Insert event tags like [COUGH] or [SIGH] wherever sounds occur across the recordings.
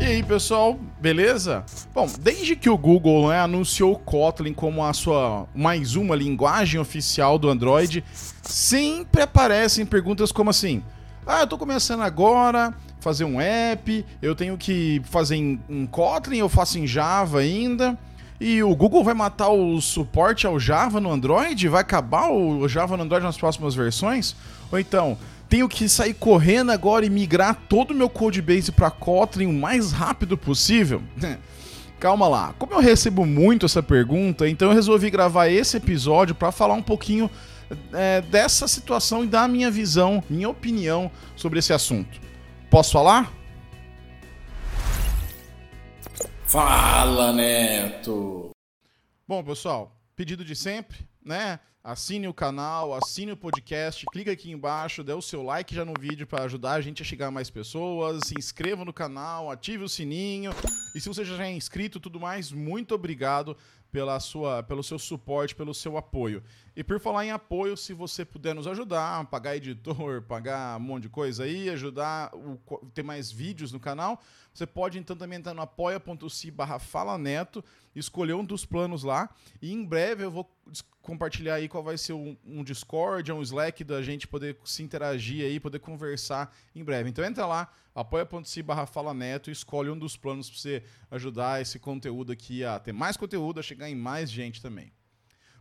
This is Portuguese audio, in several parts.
E aí, pessoal, beleza? Bom, desde que o Google né, anunciou o Kotlin como a sua mais uma linguagem oficial do Android, sempre aparecem perguntas como assim: "Ah, eu tô começando agora, fazer um app, eu tenho que fazer em, em Kotlin, eu faço em Java ainda". E o Google vai matar o suporte ao Java no Android? Vai acabar o Java no Android nas próximas versões? Ou então, tenho que sair correndo agora e migrar todo o meu codebase para Kotlin o mais rápido possível? [LAUGHS] Calma lá. Como eu recebo muito essa pergunta, então eu resolvi gravar esse episódio para falar um pouquinho é, dessa situação e dar minha visão, minha opinião sobre esse assunto. Posso falar? Fala, Neto! Bom, pessoal, pedido de sempre, né? Assine o canal, assine o podcast, clica aqui embaixo, dê o seu like já no vídeo para ajudar a gente a chegar a mais pessoas, se inscreva no canal, ative o sininho. E se você já é inscrito, tudo mais, muito obrigado pela sua, pelo seu suporte, pelo seu apoio. E por falar em apoio, se você puder nos ajudar, pagar editor, [LAUGHS] pagar um monte de coisa aí, ajudar o, ter mais vídeos no canal, você pode então também entrar no apoia.se barra falaneto, escolher um dos planos lá, e em breve eu vou compartilhar aí qual vai ser um, um Discord, um Slack da gente poder se interagir aí, poder conversar em breve. Então entra lá, apoia.se barra falaneto e escolhe um dos planos para você ajudar esse conteúdo aqui a ter mais conteúdo, a chegar em mais gente também.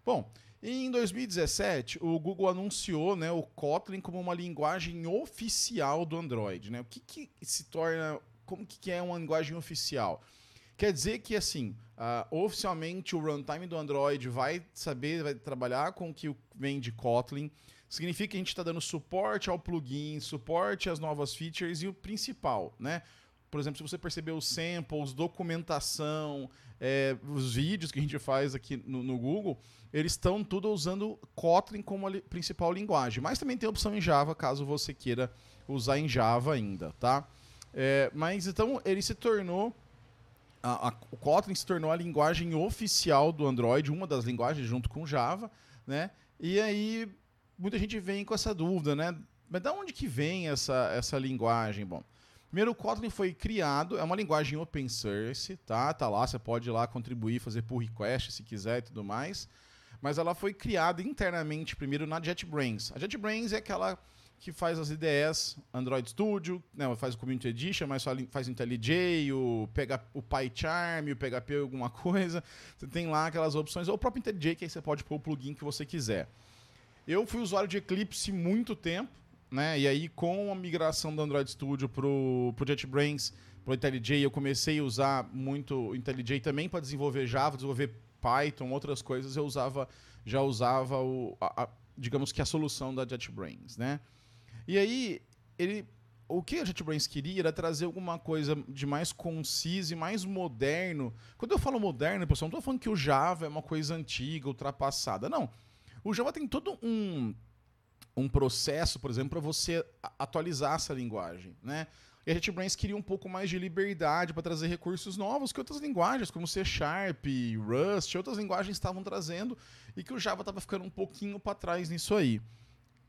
Bom, em 2017, o Google anunciou né, o Kotlin como uma linguagem oficial do Android. Né? O que, que se torna. Como que é uma linguagem oficial? Quer dizer que, assim, uh, oficialmente o runtime do Android vai saber, vai trabalhar com o que vem de Kotlin. Significa que a gente está dando suporte ao plugin, suporte às novas features e o principal, né? Por exemplo, se você percebeu os samples, documentação, é, os vídeos que a gente faz aqui no, no Google, eles estão tudo usando Kotlin como a li principal linguagem. Mas também tem opção em Java, caso você queira usar em Java ainda, tá? É, mas então ele se tornou a, a, o Kotlin se tornou a linguagem oficial do Android, uma das linguagens junto com Java, né? E aí muita gente vem com essa dúvida, né? Mas de onde que vem essa, essa linguagem? Bom, primeiro o Kotlin foi criado, é uma linguagem open source, tá? Tá lá, você pode ir lá contribuir, fazer pull request se quiser e tudo mais. Mas ela foi criada internamente primeiro na JetBrains. A JetBrains é aquela que faz as IDEs Android Studio, né, faz o Community Edition, mas faz o IntelliJ, o, o PyCharm, o PHP alguma [LAUGHS] coisa. Você tem lá aquelas opções, ou o próprio IntelliJ, que aí você pode pôr o plugin que você quiser. Eu fui usuário de Eclipse muito tempo, né? E aí com a migração do Android Studio pro, pro JetBrains, pro IntelliJ, eu comecei a usar muito o IntelliJ também para desenvolver Java, desenvolver Python, outras coisas, eu usava já usava o, a, a, digamos que a solução da JetBrains, né? E aí, ele, o que a JetBrains queria era trazer alguma coisa de mais conciso e mais moderno. Quando eu falo moderno, pessoal, não estou falando que o Java é uma coisa antiga, ultrapassada. Não. O Java tem todo um, um processo, por exemplo, para você atualizar essa linguagem, né? E a JetBrains queria um pouco mais de liberdade para trazer recursos novos que outras linguagens, como C Sharp, Rust, outras linguagens estavam trazendo e que o Java estava ficando um pouquinho para trás nisso aí.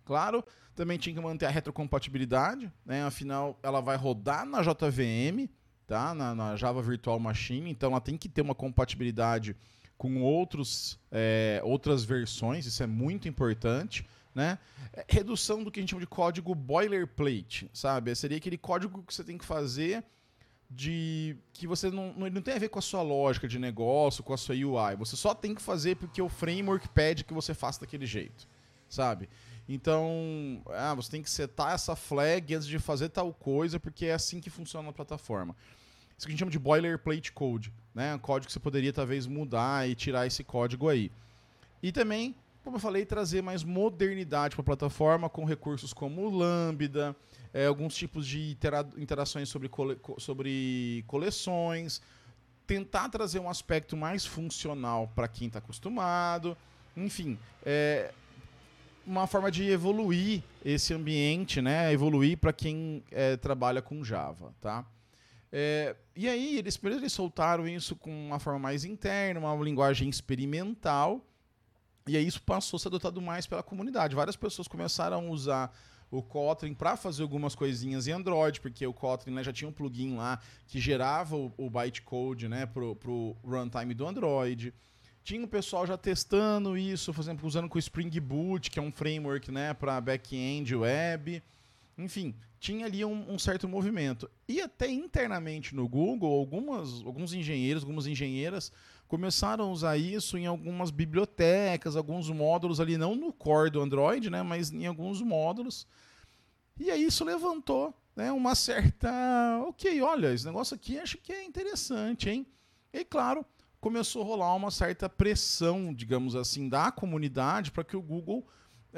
Claro, também tinha que manter a retrocompatibilidade, né? Afinal, ela vai rodar na JVM, tá? Na, na Java Virtual Machine, então ela tem que ter uma compatibilidade com outros, é, outras versões, isso é muito importante. Né? É, redução do que a gente chama de código boilerplate, sabe? Seria aquele código que você tem que fazer de que você não, não, não tem a ver com a sua lógica de negócio, com a sua UI. Você só tem que fazer porque o framework pede que você faça daquele jeito, sabe? Então, ah, você tem que setar essa flag antes de fazer tal coisa, porque é assim que funciona a plataforma. Isso que a gente chama de boilerplate code, né? Um código que você poderia talvez mudar e tirar esse código aí. E também, como eu falei, trazer mais modernidade para a plataforma com recursos como Lambda, é, alguns tipos de intera interações sobre, cole sobre coleções, tentar trazer um aspecto mais funcional para quem está acostumado. Enfim, é, uma forma de evoluir esse ambiente, né? Evoluir para quem é, trabalha com Java, tá? É, e aí, eles, primeiro eles soltaram isso com uma forma mais interna, uma linguagem experimental, e aí isso passou a ser adotado mais pela comunidade. Várias pessoas começaram a usar o Kotlin para fazer algumas coisinhas em Android, porque o Kotlin né, já tinha um plugin lá que gerava o, o bytecode né, pro runtime do Android. Tinha o pessoal já testando isso, por exemplo, usando com o Spring Boot, que é um framework né, para back-end web. Enfim, tinha ali um, um, certo movimento. E até internamente no Google, algumas, alguns engenheiros, algumas engenheiras começaram a usar isso em algumas bibliotecas, alguns módulos ali, não no core do Android, né, mas em alguns módulos. E aí isso levantou né, uma certa. Ok, olha, esse negócio aqui acho que é interessante, hein? E claro, começou a rolar uma certa pressão, digamos assim, da comunidade para que o Google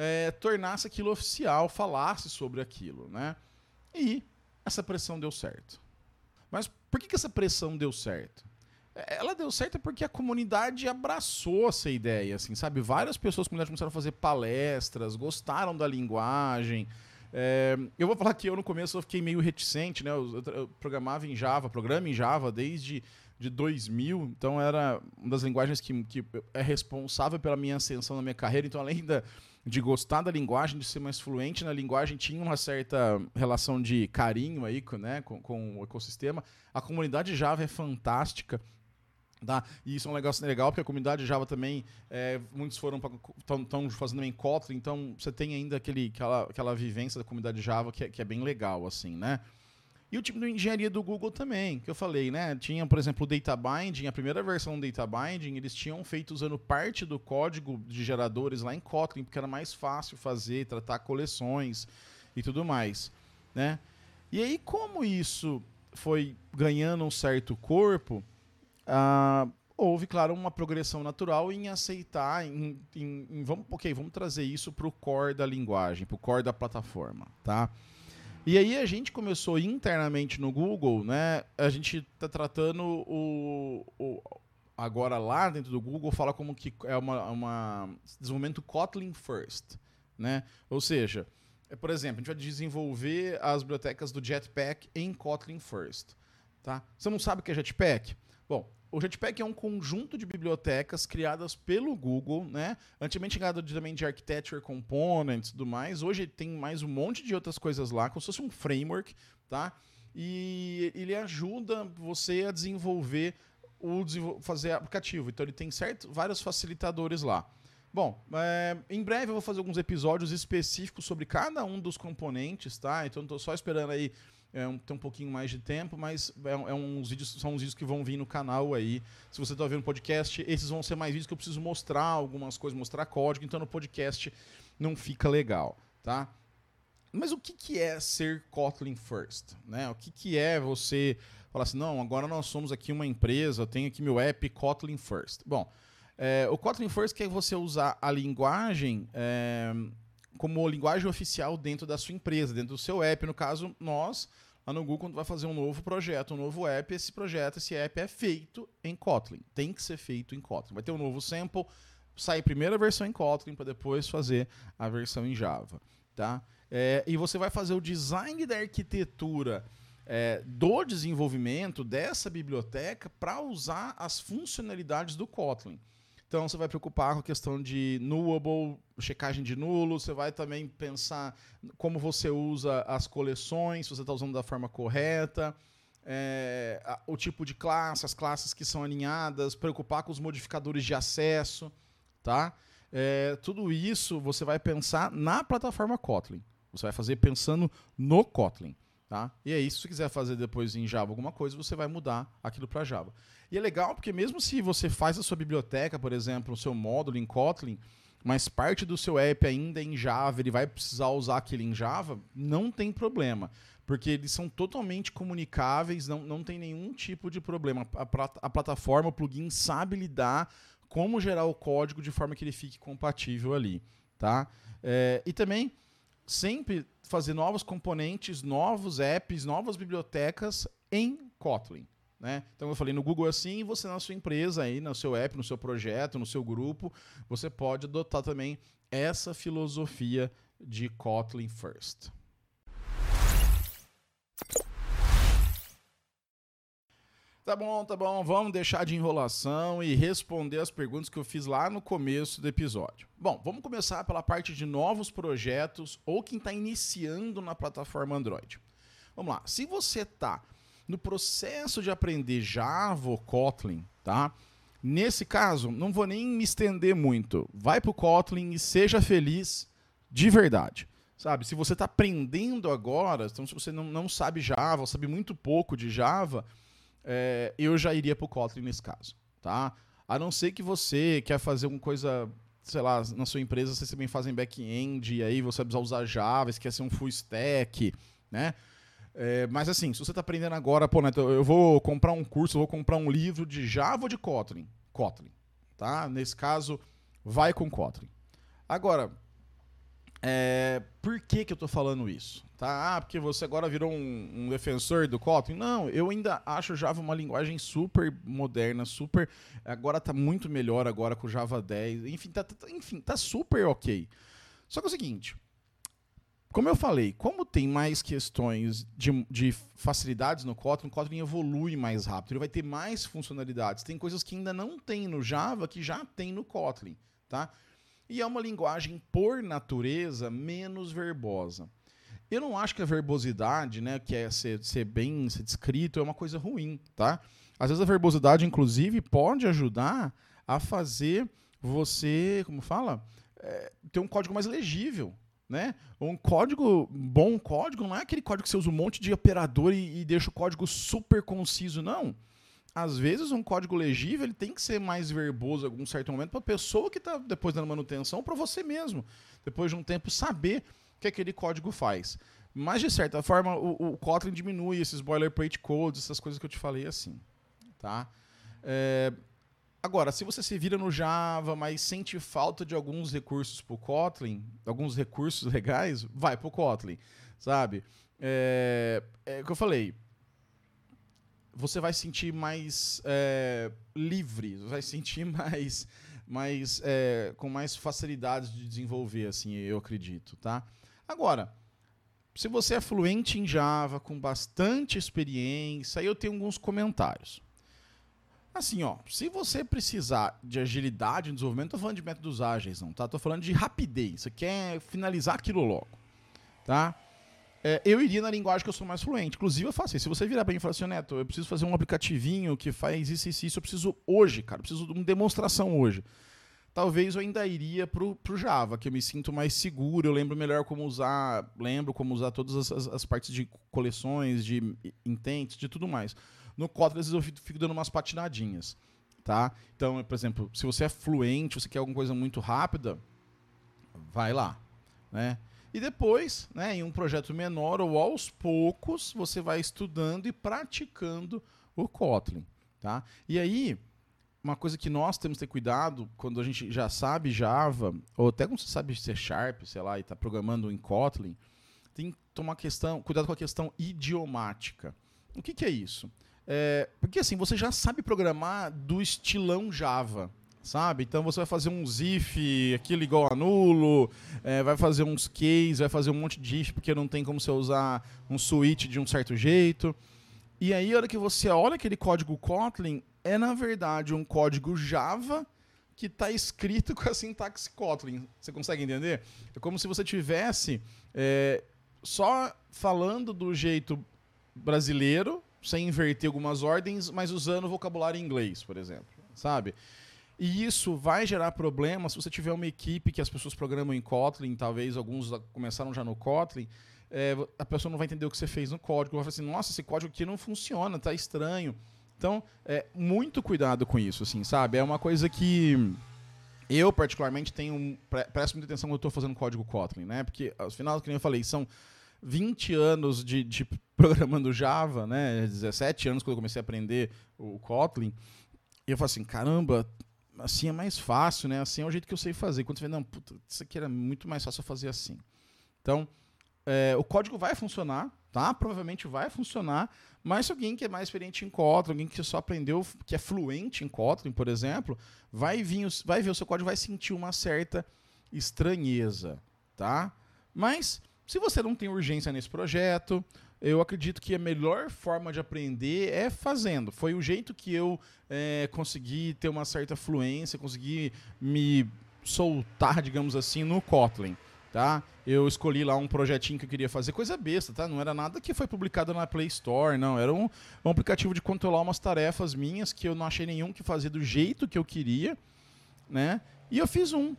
é, tornasse aquilo oficial, falasse sobre aquilo, né? E essa pressão deu certo. Mas por que, que essa pressão deu certo? É, ela deu certo porque a comunidade abraçou essa ideia, assim, sabe? Várias pessoas da comunidade começaram a fazer palestras, gostaram da linguagem. É, eu vou falar que eu no começo eu fiquei meio reticente, né? Eu, eu, eu programava em Java, programa em Java desde de 2000, então era uma das linguagens que, que é responsável pela minha ascensão na minha carreira. Então, além da, de gostar da linguagem, de ser mais fluente na linguagem, tinha uma certa relação de carinho aí né, com, com o ecossistema. A comunidade Java é fantástica. Tá? E isso é um negócio legal, porque a comunidade Java também, é, muitos foram estão fazendo em Kotlin, então você tem ainda aquele, aquela, aquela vivência da comunidade Java que é, que é bem legal, assim, né? E o time de engenharia do Google também, que eu falei, né? Tinha, por exemplo, o Data Binding, a primeira versão do Data Binding, eles tinham feito usando parte do código de geradores lá em Kotlin, porque era mais fácil fazer, tratar coleções e tudo mais, né? E aí, como isso foi ganhando um certo corpo, ah, houve, claro, uma progressão natural em aceitar, em, em, em vamos, ok, vamos trazer isso para o core da linguagem, para o core da plataforma, tá? E aí a gente começou internamente no Google, né? A gente está tratando o, o, agora lá dentro do Google fala como que é uma, uma desenvolvimento Kotlin first, né? Ou seja, é, por exemplo, a gente vai desenvolver as bibliotecas do Jetpack em Kotlin first, tá? Você não sabe o que é Jetpack? Bom, o Jetpack é um conjunto de bibliotecas criadas pelo Google, né? Antigamente ligado também de Architecture Components e tudo mais. Hoje tem mais um monte de outras coisas lá, como se fosse um framework, tá? E ele ajuda você a desenvolver o fazer aplicativo. Então ele tem certo, vários facilitadores lá. Bom, é, em breve eu vou fazer alguns episódios específicos sobre cada um dos componentes, tá? Então estou só esperando aí é um, tem um pouquinho mais de tempo, mas é, é, uns vídeos, são uns vídeos que vão vir no canal aí. Se você está vendo podcast, esses vão ser mais vídeos que eu preciso mostrar algumas coisas, mostrar código, então no podcast não fica legal, tá? Mas o que, que é ser Kotlin First? Né? O que, que é você falar assim, não, agora nós somos aqui uma empresa, tenho aqui meu app Kotlin First. Bom, é, o Kotlin First quer você usar a linguagem é, como linguagem oficial dentro da sua empresa, dentro do seu app. No caso, nós, lá no Google, quando vai fazer um novo projeto, um novo app, esse projeto, esse app é feito em Kotlin. Tem que ser feito em Kotlin. Vai ter um novo sample, sai a primeira versão em Kotlin para depois fazer a versão em Java. Tá? É, e você vai fazer o design da arquitetura é, do desenvolvimento dessa biblioteca para usar as funcionalidades do Kotlin. Então você vai preocupar com a questão de nullable, checagem de nulo, você vai também pensar como você usa as coleções, se você está usando da forma correta, é, o tipo de classe, as classes que são alinhadas, preocupar com os modificadores de acesso, tá? É, tudo isso você vai pensar na plataforma Kotlin. Você vai fazer pensando no Kotlin. Tá? E aí, se você quiser fazer depois em Java alguma coisa, você vai mudar aquilo para Java. E é legal porque mesmo se você faz a sua biblioteca, por exemplo, o seu módulo em Kotlin, mas parte do seu app ainda é em Java, ele vai precisar usar aquele em Java, não tem problema. Porque eles são totalmente comunicáveis, não, não tem nenhum tipo de problema. A, a plataforma, o plugin, sabe lidar como gerar o código de forma que ele fique compatível ali. Tá? É, e também sempre fazer novos componentes, novos apps, novas bibliotecas em Kotlin. Né? Então eu falei no Google assim, você na sua empresa aí, no seu app, no seu projeto, no seu grupo, você pode adotar também essa filosofia de Kotlin First. Tá bom, tá bom. Vamos deixar de enrolação e responder as perguntas que eu fiz lá no começo do episódio. Bom, vamos começar pela parte de novos projetos ou quem está iniciando na plataforma Android. Vamos lá. Se você está no processo de aprender Java ou Kotlin, tá? Nesse caso, não vou nem me estender muito. Vai pro Kotlin e seja feliz de verdade. Sabe, se você está aprendendo agora, então se você não, não sabe Java, ou sabe muito pouco de Java, é, eu já iria pro Kotlin nesse caso, tá? A não ser que você quer fazer uma coisa, sei lá, na sua empresa vocês também fazem back-end, e aí você precisa usar Java, você quer ser um full stack, né? É, mas assim, se você está aprendendo agora, pô, Neto, eu vou comprar um curso, eu vou comprar um livro de Java ou de Kotlin? Kotlin, tá? Nesse caso, vai com Kotlin. Agora, é, por que, que eu estou falando isso? Tá? Ah, porque você agora virou um, um, defensor do Kotlin? Não, eu ainda acho Java uma linguagem super moderna, super. Agora está muito melhor agora com Java 10. Enfim, tá, tá, enfim, tá super ok. Só que é o seguinte. Como eu falei, como tem mais questões de, de facilidades no Kotlin, o Kotlin evolui mais rápido, ele vai ter mais funcionalidades. Tem coisas que ainda não tem no Java que já tem no Kotlin, tá? E é uma linguagem, por natureza, menos verbosa. Eu não acho que a verbosidade, né, que é ser, ser bem ser descrito, é uma coisa ruim, tá? Às vezes a verbosidade, inclusive, pode ajudar a fazer você, como fala, é, ter um código mais legível, né? Um código, bom código, não é aquele código que você usa um monte de operador e, e deixa o código super conciso, não às vezes um código legível ele tem que ser mais verboso em algum certo momento para a pessoa que está depois dando manutenção, para você mesmo, depois de um tempo, saber o que aquele código faz. Mas, de certa forma, o, o Kotlin diminui esses boilerplate codes, essas coisas que eu te falei assim. Tá? É... Agora, se você se vira no Java, mas sente falta de alguns recursos para o Kotlin, alguns recursos legais, vai para o Kotlin, sabe? É... é o que eu falei, você vai sentir mais é, livre, vai sentir [LAUGHS] mais, mais é, com mais facilidade de desenvolver, assim, eu acredito, tá? Agora, se você é fluente em Java, com bastante experiência, aí eu tenho alguns comentários. Assim, ó, se você precisar de agilidade no desenvolvimento, tô falando de métodos ágeis, não, tá? Tô falando de rapidez. Você quer finalizar aquilo logo, tá? É, eu iria na linguagem que eu sou mais fluente. Inclusive, eu faço isso. Se você virar bem e falar assim, Neto, eu preciso fazer um aplicativinho que faz isso e isso, isso, eu preciso hoje, cara. Eu preciso de uma demonstração hoje. Talvez eu ainda iria pro, pro Java, que eu me sinto mais seguro, eu lembro melhor como usar, lembro como usar todas as, as, as partes de coleções, de intents, de tudo mais. No Kotlin, às vezes eu fico, fico dando umas patinadinhas, tá? Então, por exemplo, se você é fluente, você quer alguma coisa muito rápida, vai lá, né? E depois, né, em um projeto menor ou aos poucos, você vai estudando e praticando o Kotlin. Tá? E aí, uma coisa que nós temos que ter cuidado quando a gente já sabe Java, ou até quando você sabe C Sharp, sei lá, e está programando em Kotlin, tem que tomar questão, cuidado com a questão idiomática. O que, que é isso? É, porque assim, você já sabe programar do estilão Java sabe? Então você vai fazer uns if, aquilo igual a nulo, é, vai fazer uns case, vai fazer um monte de if, porque não tem como você usar um switch de um certo jeito. E aí, a hora que você olha aquele código Kotlin, é na verdade um código Java que está escrito [LAUGHS] com a sintaxe Kotlin. Você consegue entender? É como se você tivesse é, só falando do jeito brasileiro, sem inverter algumas ordens, mas usando vocabulário em inglês, por exemplo, sabe? E isso vai gerar problemas se você tiver uma equipe que as pessoas programam em Kotlin, talvez alguns começaram já no Kotlin, é, a pessoa não vai entender o que você fez no código, vai falar assim, nossa, esse código aqui não funciona, tá estranho. Então, é, muito cuidado com isso, assim, sabe? É uma coisa que eu, particularmente, tenho. Presto muita atenção quando eu estou fazendo código Kotlin, né? Porque, afinal, como eu falei, são 20 anos de, de [LAUGHS] programando Java, né? 17 anos quando eu comecei a aprender o Kotlin. E eu falo assim, caramba, assim é mais fácil, né? Assim é o jeito que eu sei fazer. Quando você vê, não, puta, isso aqui era muito mais fácil fazer assim. Então, é, o código vai funcionar, tá? Provavelmente vai funcionar, mas se alguém que é mais experiente em Kotlin, alguém que só aprendeu, que é fluente em Kotlin, por exemplo, vai, vir, vai ver o seu código vai sentir uma certa estranheza, tá? Mas, se você não tem urgência nesse projeto, eu acredito que a melhor forma de aprender é fazendo. Foi o jeito que eu é, consegui ter uma certa fluência, consegui me soltar, digamos assim, no Kotlin. Tá? Eu escolhi lá um projetinho que eu queria fazer, coisa besta, tá? Não era nada que foi publicado na Play Store, não. Era um, um aplicativo de controlar umas tarefas minhas que eu não achei nenhum que fazia do jeito que eu queria, né? E eu fiz um.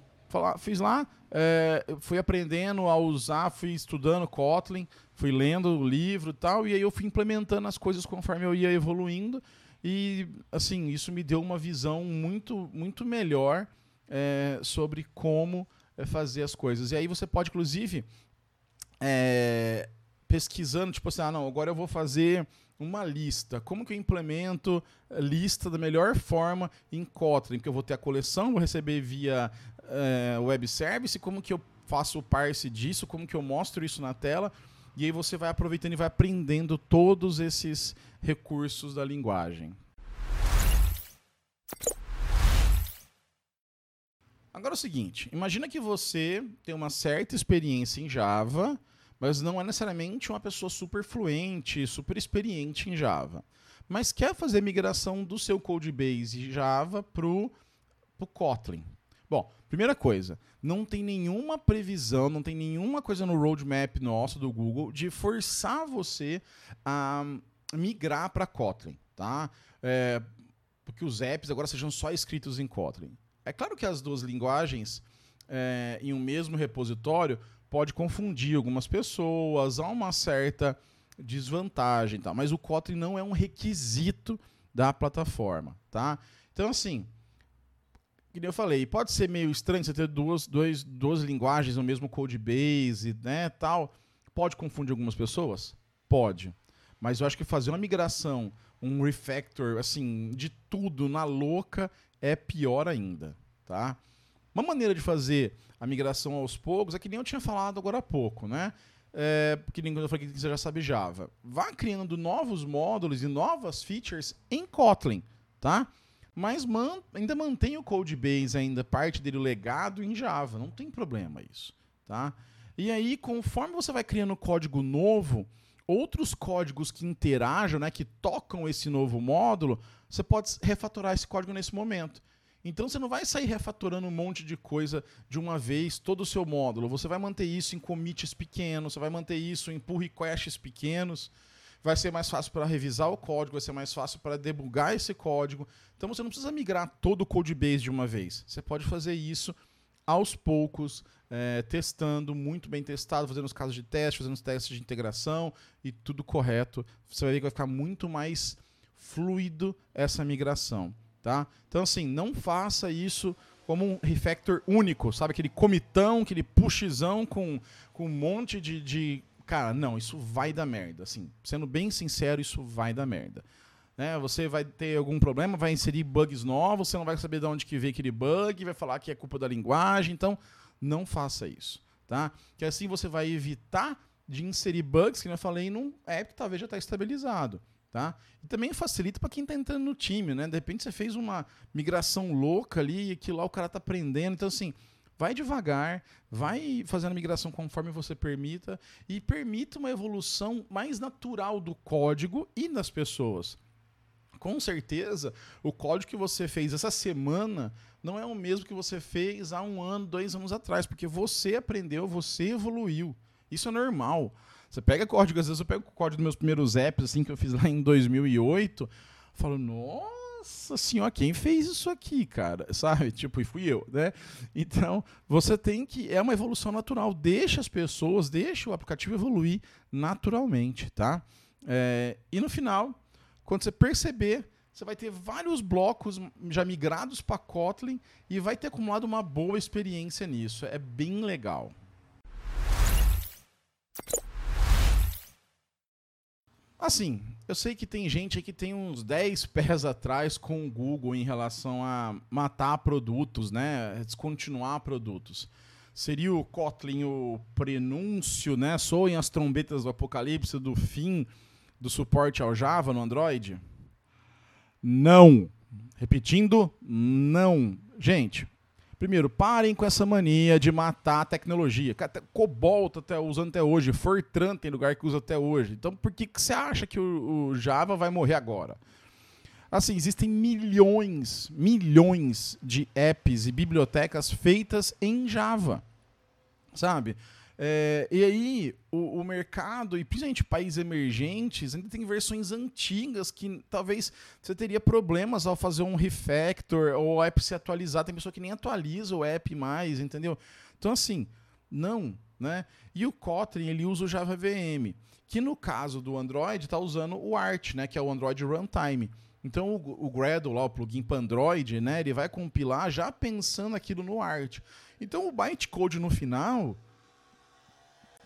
Fiz lá, é, fui aprendendo a usar, fui estudando Kotlin, fui lendo o livro e tal, e aí eu fui implementando as coisas conforme eu ia evoluindo. E, assim, isso me deu uma visão muito, muito melhor é, sobre como é, fazer as coisas. E aí você pode, inclusive, é, pesquisando, tipo assim, ah, não, agora eu vou fazer uma lista. Como que eu implemento lista da melhor forma em Kotlin? Porque eu vou ter a coleção, vou receber via é, web service, como que eu faço o parse disso, como que eu mostro isso na tela. E aí você vai aproveitando e vai aprendendo todos esses recursos da linguagem. Agora é o seguinte, imagina que você tem uma certa experiência em Java, mas não é necessariamente uma pessoa super fluente, super experiente em Java. Mas quer fazer migração do seu codebase Java para o Kotlin. Bom, primeira coisa, não tem nenhuma previsão, não tem nenhuma coisa no roadmap nosso do Google de forçar você a migrar para Kotlin, tá? É, porque os apps agora sejam só escritos em Kotlin. É claro que as duas linguagens é, em um mesmo repositório pode confundir algumas pessoas, há uma certa desvantagem, tá? mas o Kotlin não é um requisito da plataforma. Tá? Então, assim, como eu falei, pode ser meio estranho você ter duas, duas, duas linguagens no mesmo code base, né, tal. Pode confundir algumas pessoas? Pode. Mas eu acho que fazer uma migração, um refactor, assim, de tudo na louca é pior ainda, tá? Uma maneira de fazer a migração aos poucos é que nem eu tinha falado agora há pouco, né? É, que nem eu falei que você já sabe Java. Vá criando novos módulos e novas features em Kotlin, tá? Mas man, ainda mantém o code base ainda parte dele legado em Java, não tem problema isso, tá? E aí, conforme você vai criando código novo, outros códigos que interajam, né, que tocam esse novo módulo, você pode refatorar esse código nesse momento. Então você não vai sair refatorando um monte de coisa de uma vez, todo o seu módulo. Você vai manter isso em commits pequenos, você vai manter isso em pull requests pequenos. Vai ser mais fácil para revisar o código, vai ser mais fácil para debugar esse código. Então você não precisa migrar todo o codebase de uma vez. Você pode fazer isso aos poucos, é, testando, muito bem testado, fazendo os casos de teste, fazendo os testes de integração e tudo correto. Você vai ver que vai ficar muito mais fluido essa migração. Tá? Então, assim, não faça isso como um refactor único, sabe? Aquele comitão, aquele pushzão com, com um monte de, de. Cara, não, isso vai dar merda. Assim, sendo bem sincero, isso vai dar merda. Né? Você vai ter algum problema, vai inserir bugs novos, você não vai saber de onde que veio aquele bug, vai falar que é culpa da linguagem. Então, não faça isso. Tá? Que assim você vai evitar de inserir bugs, que eu falei, num app que talvez já está estabilizado. Tá? E também facilita para quem está entrando no time, né? De repente você fez uma migração louca ali e aquilo lá o cara está aprendendo. Então, assim, vai devagar, vai fazendo a migração conforme você permita e permita uma evolução mais natural do código e das pessoas. Com certeza, o código que você fez essa semana não é o mesmo que você fez há um ano, dois anos atrás, porque você aprendeu, você evoluiu. Isso é normal. Você pega código, às vezes eu pego o código dos meus primeiros apps, assim, que eu fiz lá em 2008, falo, nossa senhora, quem fez isso aqui, cara? [LAUGHS] Sabe? Tipo, e fui eu, né? Então, você tem que. É uma evolução natural. Deixa as pessoas, deixa o aplicativo evoluir naturalmente, tá? É, e no final, quando você perceber, você vai ter vários blocos já migrados para Kotlin e vai ter acumulado uma boa experiência nisso. É bem legal. Assim, eu sei que tem gente que tem uns 10 pés atrás com o Google em relação a matar produtos, né? Descontinuar produtos. Seria o Kotlin o prenúncio, né? Soem as trombetas do apocalipse do fim do suporte ao Java no Android? Não. Repetindo, não. Gente, Primeiro, parem com essa mania de matar a tecnologia. Cobol tá até usando até hoje, Fortran tem lugar que usa até hoje. Então, por que, que você acha que o, o Java vai morrer agora? Assim, existem milhões, milhões de apps e bibliotecas feitas em Java, sabe? É, e aí, o, o, mercado, e principalmente países emergentes, ainda tem versões antigas que talvez você teria problemas ao fazer um refactor ou o app se atualizar. Tem pessoa que nem atualiza o app mais, entendeu? Então, assim, não. Né? E o Kotlin ele usa o Java VM, que no caso do Android está usando o Art, né? que é o Android Runtime. Então o, o Gradle, lá, o plugin para Android, né? ele vai compilar já pensando aquilo no Art. Então o bytecode no final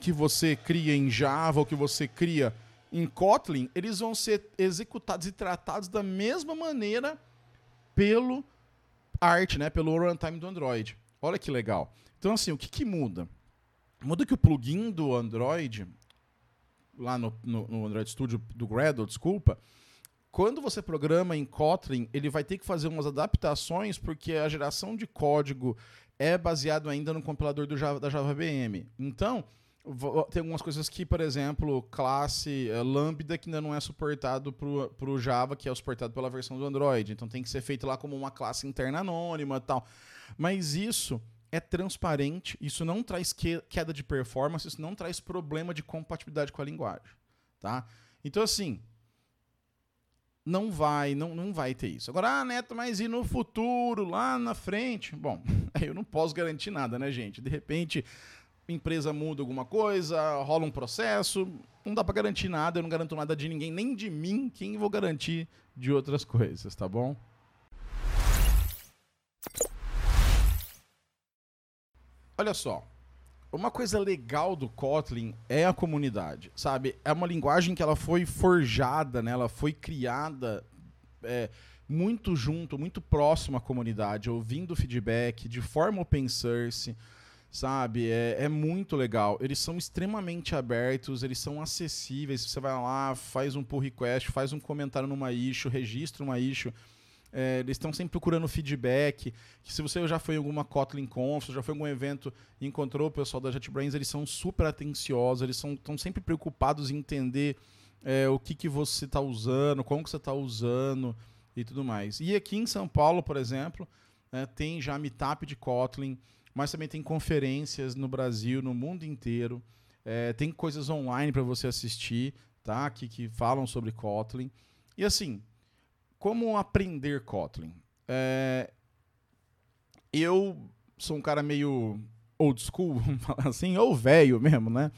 que você cria em Java ou que você cria em Kotlin, eles vão ser executados e tratados da mesma maneira pelo Art, né, pelo runtime do Android. Olha que legal. Então, assim, o que, que muda? Muda que o plugin do Android, lá no, no, no Android Studio do Gradle, desculpa, quando você programa em Kotlin, ele vai ter que fazer umas adaptações, porque a geração de código é baseado ainda no compilador do Java, da JavaBM. Então, tem algumas coisas que, por exemplo, classe uh, Lambda que ainda não é suportado para o Java, que é suportado pela versão do Android. Então tem que ser feito lá como uma classe interna anônima tal. Mas isso é transparente, isso não traz que, queda de performance, isso não traz problema de compatibilidade com a linguagem. Tá? Então, assim, não vai, não, não vai ter isso. Agora, ah, Neto, mas e no futuro, lá na frente? Bom, [LAUGHS] eu não posso garantir nada, né, gente? De repente empresa muda alguma coisa, rola um processo, não dá para garantir nada, eu não garanto nada de ninguém, nem de mim, quem vou garantir de outras coisas, tá bom? Olha só, uma coisa legal do Kotlin é a comunidade, sabe? É uma linguagem que ela foi forjada, né? ela foi criada é, muito junto, muito próximo à comunidade, ouvindo feedback, de forma open source sabe? É, é muito legal. Eles são extremamente abertos, eles são acessíveis. Você vai lá, faz um pull request, faz um comentário numa issue, registra uma issue. É, eles estão sempre procurando feedback. Se você já foi em alguma Kotlin Conf, já foi em algum evento e encontrou o pessoal da JetBrains, eles são super atenciosos, eles estão sempre preocupados em entender é, o que, que você está usando, como que você está usando e tudo mais. E aqui em São Paulo, por exemplo, né, tem já meetup de Kotlin mas também tem conferências no Brasil, no mundo inteiro. É, tem coisas online para você assistir, tá? Que, que falam sobre Kotlin. E assim, como aprender Kotlin? É, eu sou um cara meio old school, [LAUGHS] vamos falar assim, ou velho mesmo, né?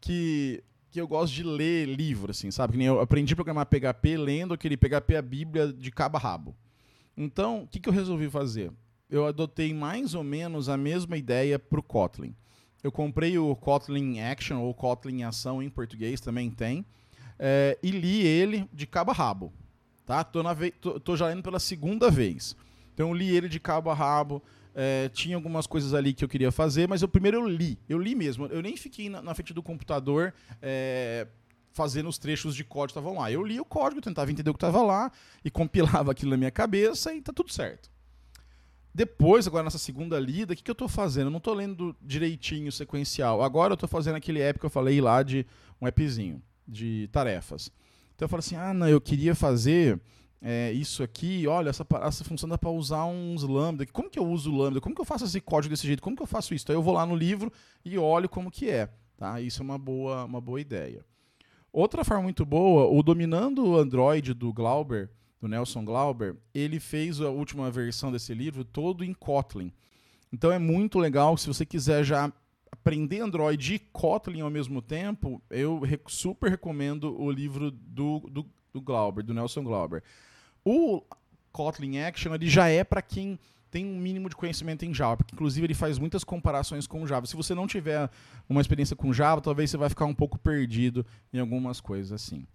Que, que eu gosto de ler livro, assim, sabe? Que nem eu aprendi a programar PHP lendo aquele PHP a Bíblia de cabo a rabo. Então, o que, que eu resolvi fazer? Eu adotei mais ou menos a mesma ideia para o Kotlin. Eu comprei o Kotlin Action, ou Kotlin Ação em português, também tem, é, e li ele de cabo a rabo. Tá? Tô, na tô, tô, já lendo pela segunda vez. Então eu li ele de cabo a rabo, é, tinha algumas coisas ali que eu queria fazer, mas o primeiro eu li. Eu li mesmo. Eu nem fiquei na, na frente do computador é, fazendo os trechos de código que estavam lá. Eu li o código, tentava entender o que estava lá e compilava aquilo na minha cabeça e tá tudo certo. Depois, agora nessa segunda lida, o que, que eu estou fazendo? Eu não estou lendo direitinho sequencial. Agora eu estou fazendo aquele app que eu falei lá de um appzinho de tarefas. Então eu falo assim, ah, não, eu queria fazer é, isso aqui, olha, essa, essa função dá para usar uns lambda. Como que eu uso lambda? Como que eu faço esse código desse jeito? Como que eu faço isso? Então eu vou lá no livro e olho como que é. Tá? Isso é uma boa, uma boa ideia. Outra forma muito boa, o Dominando Android do Glauber, do Nelson Glauber, ele fez a última versão desse livro todo em Kotlin. Então é muito legal, se você quiser já aprender Android e Kotlin ao mesmo tempo, eu super recomendo o livro do, do, do Glauber, do Nelson Glauber. O Kotlin Action ele já é para quem tem um mínimo de conhecimento em Java, porque inclusive ele faz muitas comparações com Java. Se você não tiver uma experiência com Java, talvez você vai ficar um pouco perdido em algumas coisas assim.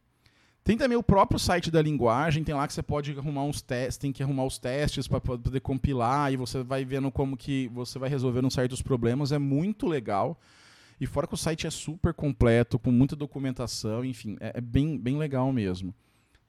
Tem também o próprio site da linguagem, tem lá que você pode arrumar uns testes, tem que arrumar os testes para poder compilar e você vai vendo como que você vai resolvendo certos problemas, é muito legal. E fora que o site é super completo, com muita documentação, enfim, é, é bem, bem legal mesmo.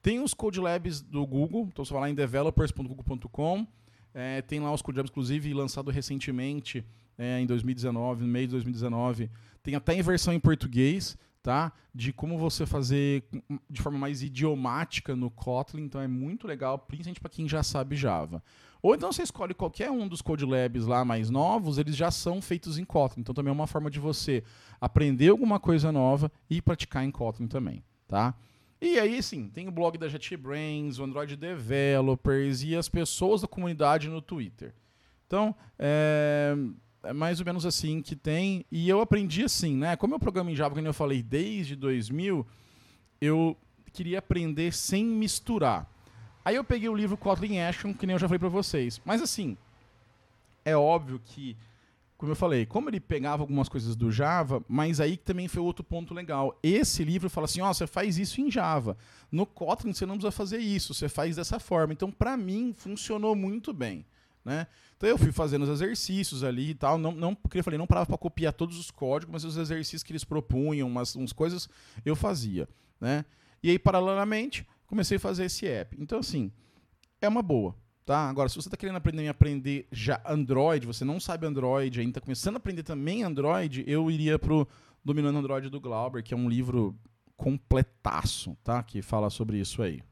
Tem os Code Labs do Google, então você vai lá em developers.google.com, É, tem lá os Code Jobs, inclusive, lançado recentemente, é, em 2019, no meio de 2019. Tem até em versão em português, tá? De como você fazer de forma mais idiomática no Kotlin. Então é muito legal, principalmente para quem já sabe Java. Ou então você escolhe qualquer um dos Code Labs lá mais novos, eles já são feitos em Kotlin. Então também é uma forma de você aprender alguma coisa nova e praticar em Kotlin também, tá? E aí, sim, tem o blog da JetBrains, o Android Developers e as pessoas da comunidade no Twitter. Então, é, é, mais ou menos assim que tem. E eu aprendi assim, né? Como eu programo em Java, como eu falei, desde 2000, eu queria aprender sem misturar. Aí eu peguei o livro Kotlin Action, que nem eu já falei para vocês. Mas assim, é óbvio que como eu falei, como ele pegava algumas coisas do Java, mas aí também foi outro ponto legal. Esse livro fala assim: ó, oh, você faz isso em Java. No Kotlin você não precisa fazer isso, você faz dessa forma. Então, para mim, funcionou muito bem. Né? Então eu fui fazendo os exercícios ali e tal, não, não porque eu falei, não parava para copiar todos os códigos, mas os exercícios que eles propunham, umas, umas coisas eu fazia, né? E aí paralelamente comecei a fazer esse app. Então assim, é uma boa. Tá? Agora, se você está querendo aprender, aprender já Android, você não sabe Android, ainda está começando a aprender também Android, eu iria pro Dominando Android do Glauber, que é um livro completaço, tá? Que fala sobre isso aí.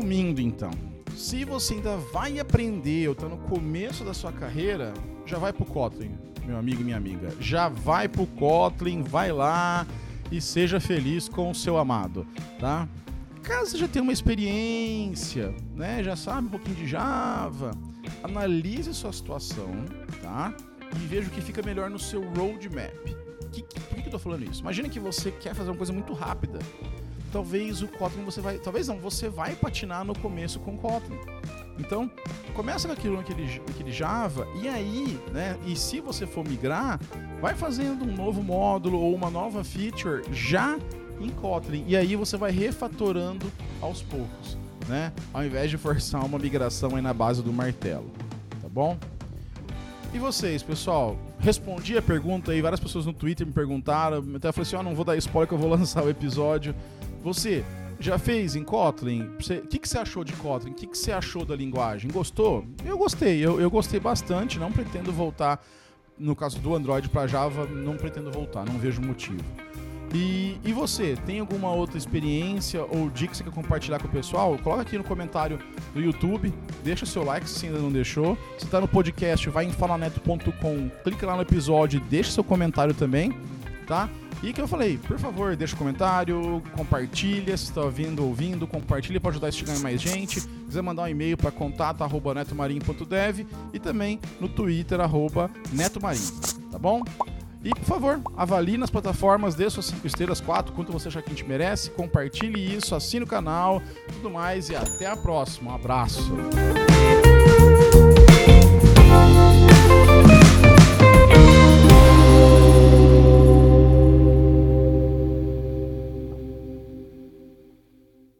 Resumindo, então, se você ainda vai aprender ou está no começo da sua carreira, já vai pro Kotlin, meu amigo e minha amiga. Já vai pro Kotlin, vai lá e seja feliz com o seu amado, tá? Caso você já tenha uma experiência, né, já sabe um pouquinho de Java, analise sua situação, tá? E veja o que fica melhor no seu roadmap. Que, que, por que eu tô falando isso? Imagina que você quer fazer uma coisa muito rápida. Talvez o Kotlin você vai. Talvez não, você vai patinar no começo com Kotlin. Então, começa com aquilo naquele, naquele Java, e aí, né? E se você for migrar, vai fazendo um novo módulo ou uma nova feature já em Kotlin. E aí você vai refatorando aos poucos, né? Ao invés de forçar uma migração aí na base do martelo. Tá bom? E vocês, pessoal? Respondi a pergunta aí, várias pessoas no Twitter me perguntaram, até falei assim, ó, oh, não vou dar spoiler que eu vou [LAUGHS] lançar o episódio. Você já fez em Kotlin? O que, que você achou de Kotlin? O que, que você achou da linguagem? Gostou? Eu gostei, eu, eu gostei bastante. Não pretendo voltar, no caso do Android para Java, não pretendo voltar, não vejo motivo. E, e você, tem alguma outra experiência ou dica que você quer compartilhar com o pessoal? Coloca aqui no comentário do YouTube, deixa seu like se ainda não deixou. Se está no podcast, vai em falaneto.com, clica lá no episódio e deixa seu comentário também, tá? E que eu falei, por favor, deixa um comentário, compartilha se está vindo ouvindo, compartilha para ajudar a chegar em mais gente. Se quiser mandar um e-mail para contato@netomarinho.dev e também no Twitter arroba netomarinho, tá bom? E, por favor, avalie nas plataformas, dê suas 5 estrelas, 4, quanto você achar que a gente merece, compartilhe isso, assine o canal, tudo mais e até a próxima. Um abraço.